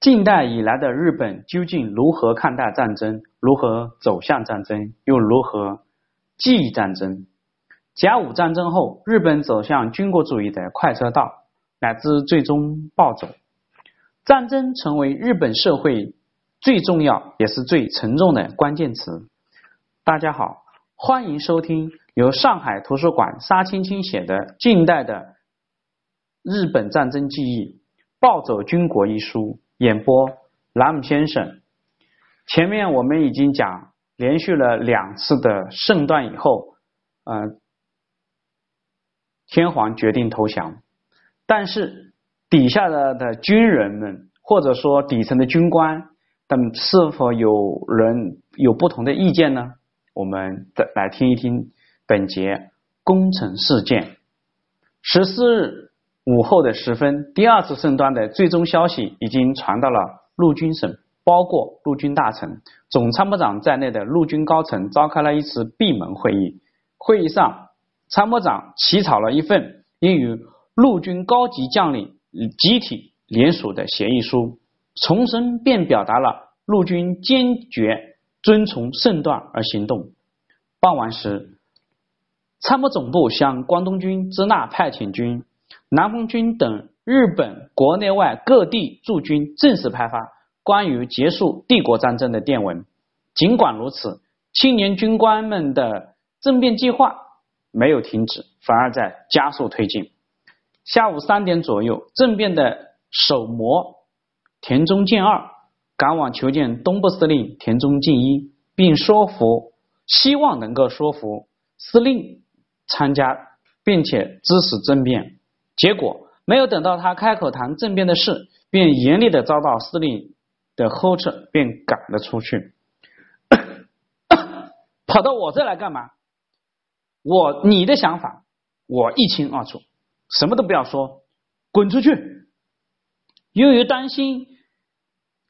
近代以来的日本究竟如何看待战争？如何走向战争？又如何记忆战争？甲午战争后，日本走向军国主义的快车道，乃至最终暴走。战争成为日本社会最重要也是最沉重的关键词。大家好，欢迎收听由上海图书馆沙青青写的《近代的日本战争记忆：暴走军国》一书。演播兰姆先生，前面我们已经讲连续了两次的胜段以后，呃，天皇决定投降，但是底下的的军人们或者说底层的军官，等是否有人有不同的意见呢？我们再来听一听本节工程事件。十四日。午后的时分，第二次圣端的最终消息已经传到了陆军省，包括陆军大臣、总参谋长在内的陆军高层召开了一次闭门会议。会议上，参谋长起草了一份应与陆军高级将领集体联署的协议书，重申便表达了陆军坚决遵从圣段而行动。傍晚时，参谋总部向关东军支那派遣军。南方军等日本国内外各地驻军正式派发关于结束帝国战争的电文。尽管如此，青年军官们的政变计划没有停止，反而在加速推进。下午三点左右，政变的首模田中健二赶往求见东部司令田中敬一，并说服，希望能够说服司令参加，并且支持政变。结果没有等到他开口谈政变的事，便严厉的遭到司令的呵斥，便赶了出去。跑到我这来干嘛？我你的想法我一清二楚，什么都不要说，滚出去！由于担心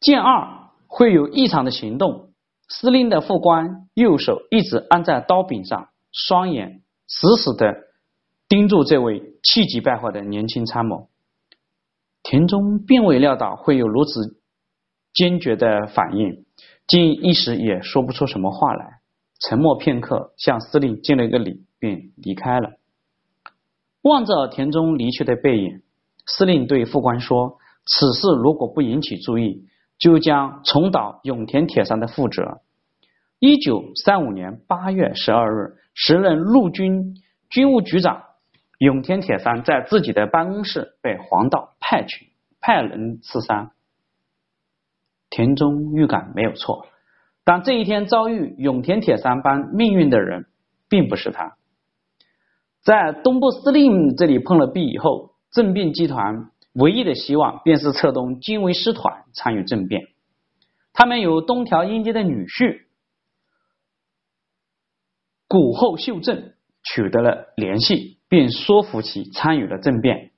剑二会有异常的行动，司令的副官右手一直按在刀柄上，双眼死死的。盯住这位气急败坏的年轻参谋，田中并未料到会有如此坚决的反应，竟一时也说不出什么话来。沉默片刻，向司令敬了一个礼，便离开了。望着田中离去的背影，司令对副官说：“此事如果不引起注意，就将重蹈永田铁山的覆辙。”一九三五年八月十二日，时任陆军军务局长。永田铁三在自己的办公室被黄道派去派人刺杀，田中预感没有错，但这一天遭遇永田铁三般命运的人并不是他。在东部司令这里碰了壁以后，政变集团唯一的希望便是策动精卫师团参与政变。他们有东条英机的女婿谷后秀正取得了联系。并说服其参与了政变。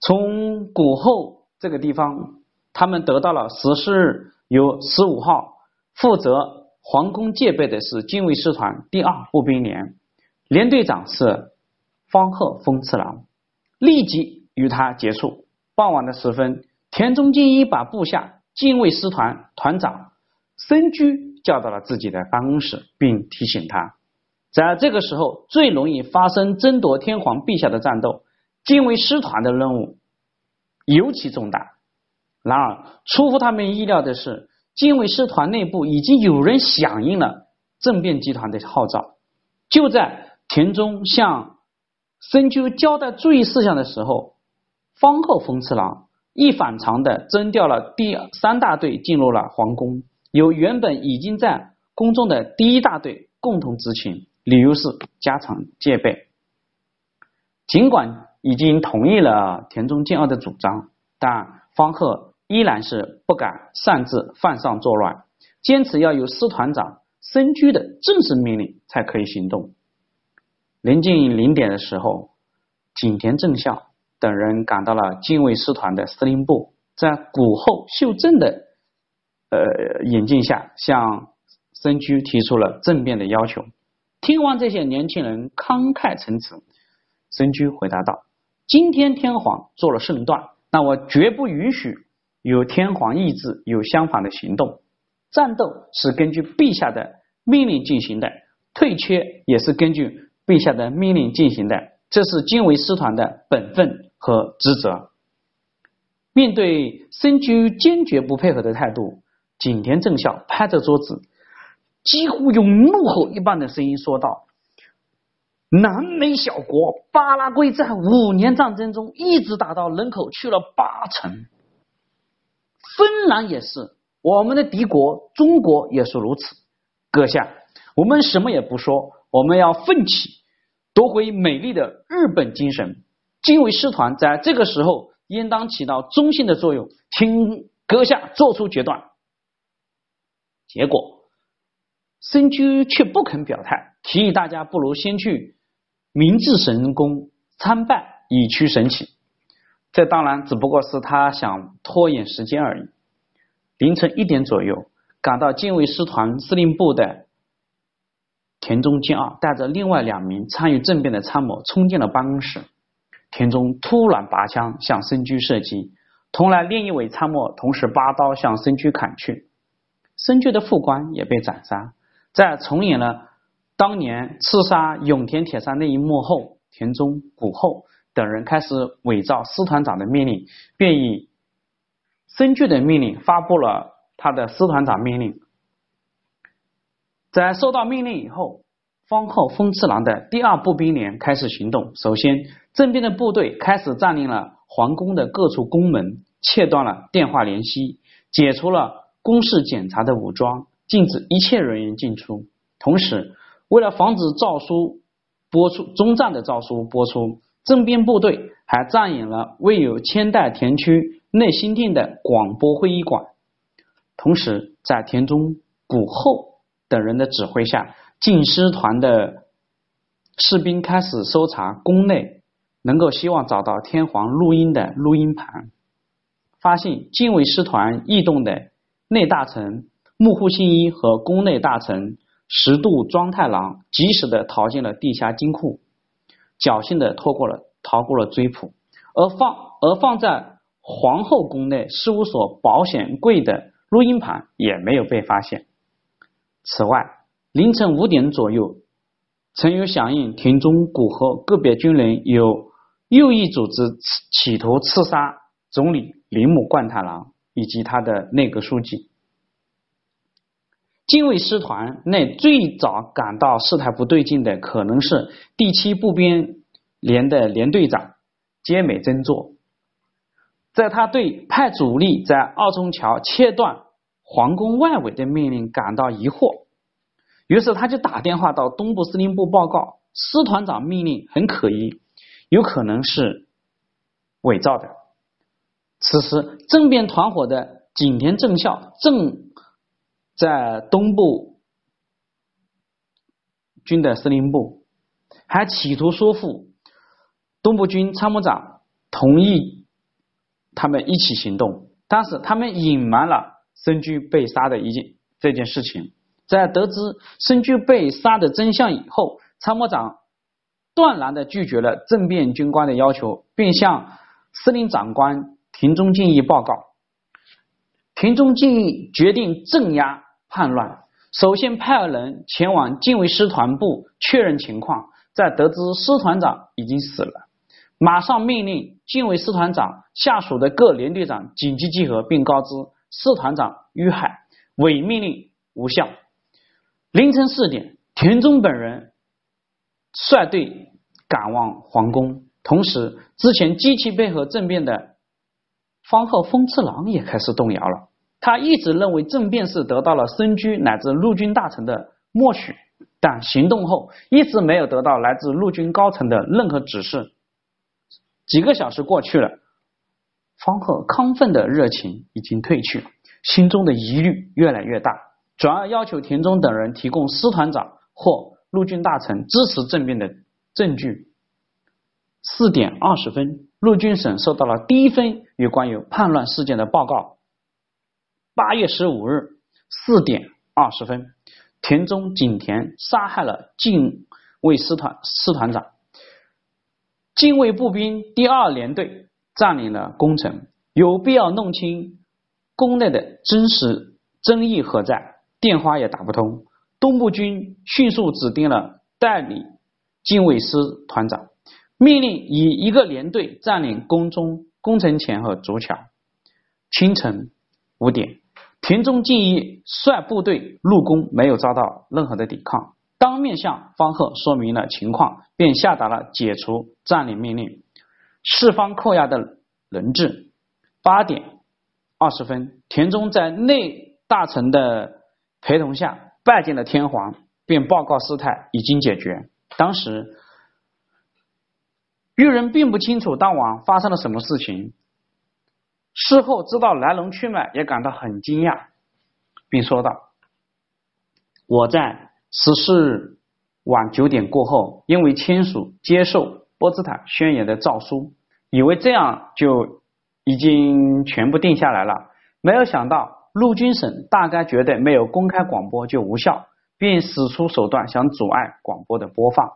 从古后这个地方，他们得到了十四日由十五号负责皇宫戒备的是近卫师团第二步兵连，连队长是方鹤丰次郎，立即与他接触。傍晚的时分，田中敬一把部下近卫师团团长森居叫到了自己的办公室，并提醒他。在这个时候，最容易发生争夺天皇陛下的战斗，近卫师团的任务尤其重大。然而，出乎他们意料的是，近卫师团内部已经有人响应了政变集团的号召。就在田中向深究交代注意事项的时候，方后丰次郎一反常的征调了第三大队进入了皇宫，由原本已经在宫中的第一大队共同执勤。理由是加强戒备。尽管已经同意了田中健二的主张，但方贺依然是不敢擅自犯上作乱，坚持要有师团长身居的正式命令才可以行动。临近零点的时候，景田正孝等人赶到了近卫师团的司令部，在谷后秀正的呃引进下，向森居提出了政变的要求。听完这些年轻人慷慨陈词，申居回答道：“今天天皇做了圣断，那我绝不允许有天皇意志有相反的行动。战斗是根据陛下的命令进行的，退却也是根据陛下的命令进行的，这是精卫师团的本分和职责。面对申居坚决不配合的态度，景田正孝拍着桌子，几乎用怒吼一般的声音说道：“南美小国巴拉圭在五年战争中一直打到人口去了八成，芬兰也是。”我们的敌国中国也是如此，阁下，我们什么也不说，我们要奋起夺回美丽的日本精神。精卫师团在这个时候应当起到中心的作用，请阁下做出决断。结果，申居却不肯表态，提议大家不如先去明治神宫参拜，以驱神启。这当然只不过是他想拖延时间而已。凌晨一点左右，赶到近卫师团司令部的田中健二带着另外两名参与政变的参谋冲进了办公室。田中突然拔枪向申居射击，同来另一位参谋同时拔刀向申居砍去。申居的副官也被斩杀。在重演了当年刺杀永田铁山那一幕后，田中、谷后等人开始伪造师团长的命令，便以。申据的命令发布了他的师团长命令，在收到命令以后，方后丰次郎的第二步兵连开始行动。首先，政兵的部队开始占领了皇宫的各处宫门，切断了电话联系，解除了宫事检查的武装，禁止一切人员进出。同时，为了防止诏书播出，中战的诏书播出，政变部队还占领了未有千代田区。内新店的广播会议馆，同时在田中、谷后等人的指挥下，进师团的士兵开始搜查宫内，能够希望找到天皇录音的录音盘。发现近卫师团异动的内大臣木户信一和宫内大臣石渡庄太郎及时的逃进了地下金库，侥幸的拖过了逃过了追捕，而放而放在。皇后宫内事务所保险柜的录音盘也没有被发现。此外，凌晨五点左右，曾有响应田中谷和个别军人有右翼组织企图刺杀总理铃木贯太郎以及他的内阁书记。近卫师团内最早感到事态不对劲的，可能是第七步兵连的连队长菅美真作。在他对派主力在二中桥切断皇宫外围的命令感到疑惑，于是他就打电话到东部司令部报告，师团长命令很可疑，有可能是伪造的。此时政变团伙的景田正孝正在东部军的司令部，还企图说服东部军参谋长同意。他们一起行动，但是他们隐瞒了申居被杀的一件这件事情。在得知申居被杀的真相以后，参谋长断然的拒绝了政变军官的要求，并向司令长官田中敬义报告。田中敬义决定镇压叛乱，首先派人前往禁卫师团部确认情况，在得知师团长已经死了。马上命令禁卫师团长下属的各连队长紧急集合，并告知师团长遇害，伪命令无效。凌晨四点，田中本人率队赶往皇宫，同时之前积极配合政变的方鹤丰次郎也开始动摇了。他一直认为政变是得到了身居乃至陆军大臣的默许，但行动后一直没有得到来自陆军高层的任何指示。几个小时过去了，方鹤亢奋的热情已经褪去，心中的疑虑越来越大，转而要求田中等人提供师团长或陆军大臣支持政变的证据。四点二十分，陆军省收到了第一份有关于叛乱事件的报告。八月十五日四点二十分，田中景田杀害了近卫师团师团长。近卫步兵第二联队占领了宫城，有必要弄清宫内的真实争议何在？电话也打不通。东部军迅速指定了代理近卫师团长，命令以一个连队占领宫中宫城前和竹桥。清晨五点，田中敬一率部队入宫，没有遭到任何的抵抗，当面向方贺说明了情况，便下达了解除占领命令，释放扣押的人质。八点二十分，田中在内大臣的陪同下拜见了天皇，并报告事态已经解决。当时，裕人并不清楚当晚发生了什么事情。事后知道来龙去脉，也感到很惊讶，并说道：“我在十四日晚九点过后，因为签署接受波茨坦宣言的诏书，以为这样就已经全部定下来了。没有想到陆军省大概觉得没有公开广播就无效，便使出手段想阻碍广播的播放。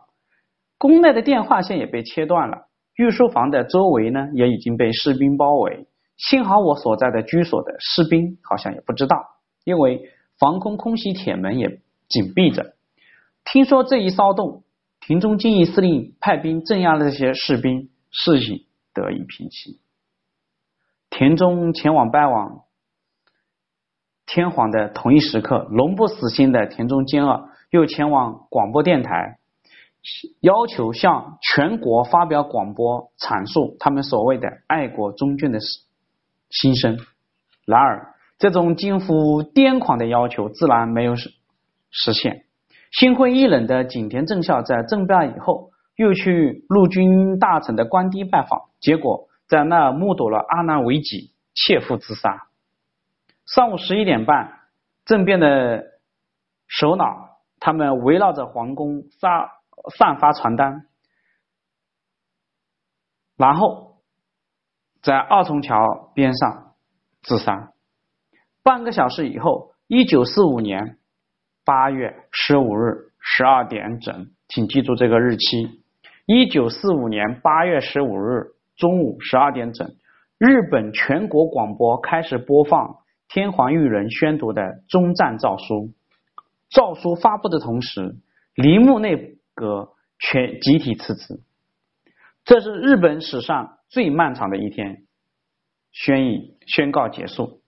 宫内的电话线也被切断了，御书房的周围呢也已经被士兵包围。”幸好我所在的居所的士兵好像也不知道，因为防空空袭铁门也紧闭着。听说这一骚动，田中敬义司令派兵镇压了这些士兵，事情得以平息。田中前往拜望天皇的同一时刻，龙不死心的田中兼二又前往广播电台，要求向全国发表广播，阐述他们所谓的爱国忠君的事心声。然而，这种近乎癫狂的要求自然没有实实现。心灰意冷的景田正孝在政变以后，又去陆军大臣的官邸拜访，结果在那目睹了阿南惟几切腹自杀。上午十一点半，政变的首脑他们围绕着皇宫撒散发传单，然后。在二重桥边上自杀。半个小时以后，一九四五年八月十五日十二点整，请记住这个日期：一九四五年八月十五日中午十二点整，日本全国广播开始播放天皇裕仁宣读的终战诏书。诏书发布的同时，铃木内阁全集体辞职。这是日本史上。最漫长的一天，宣议宣告结束。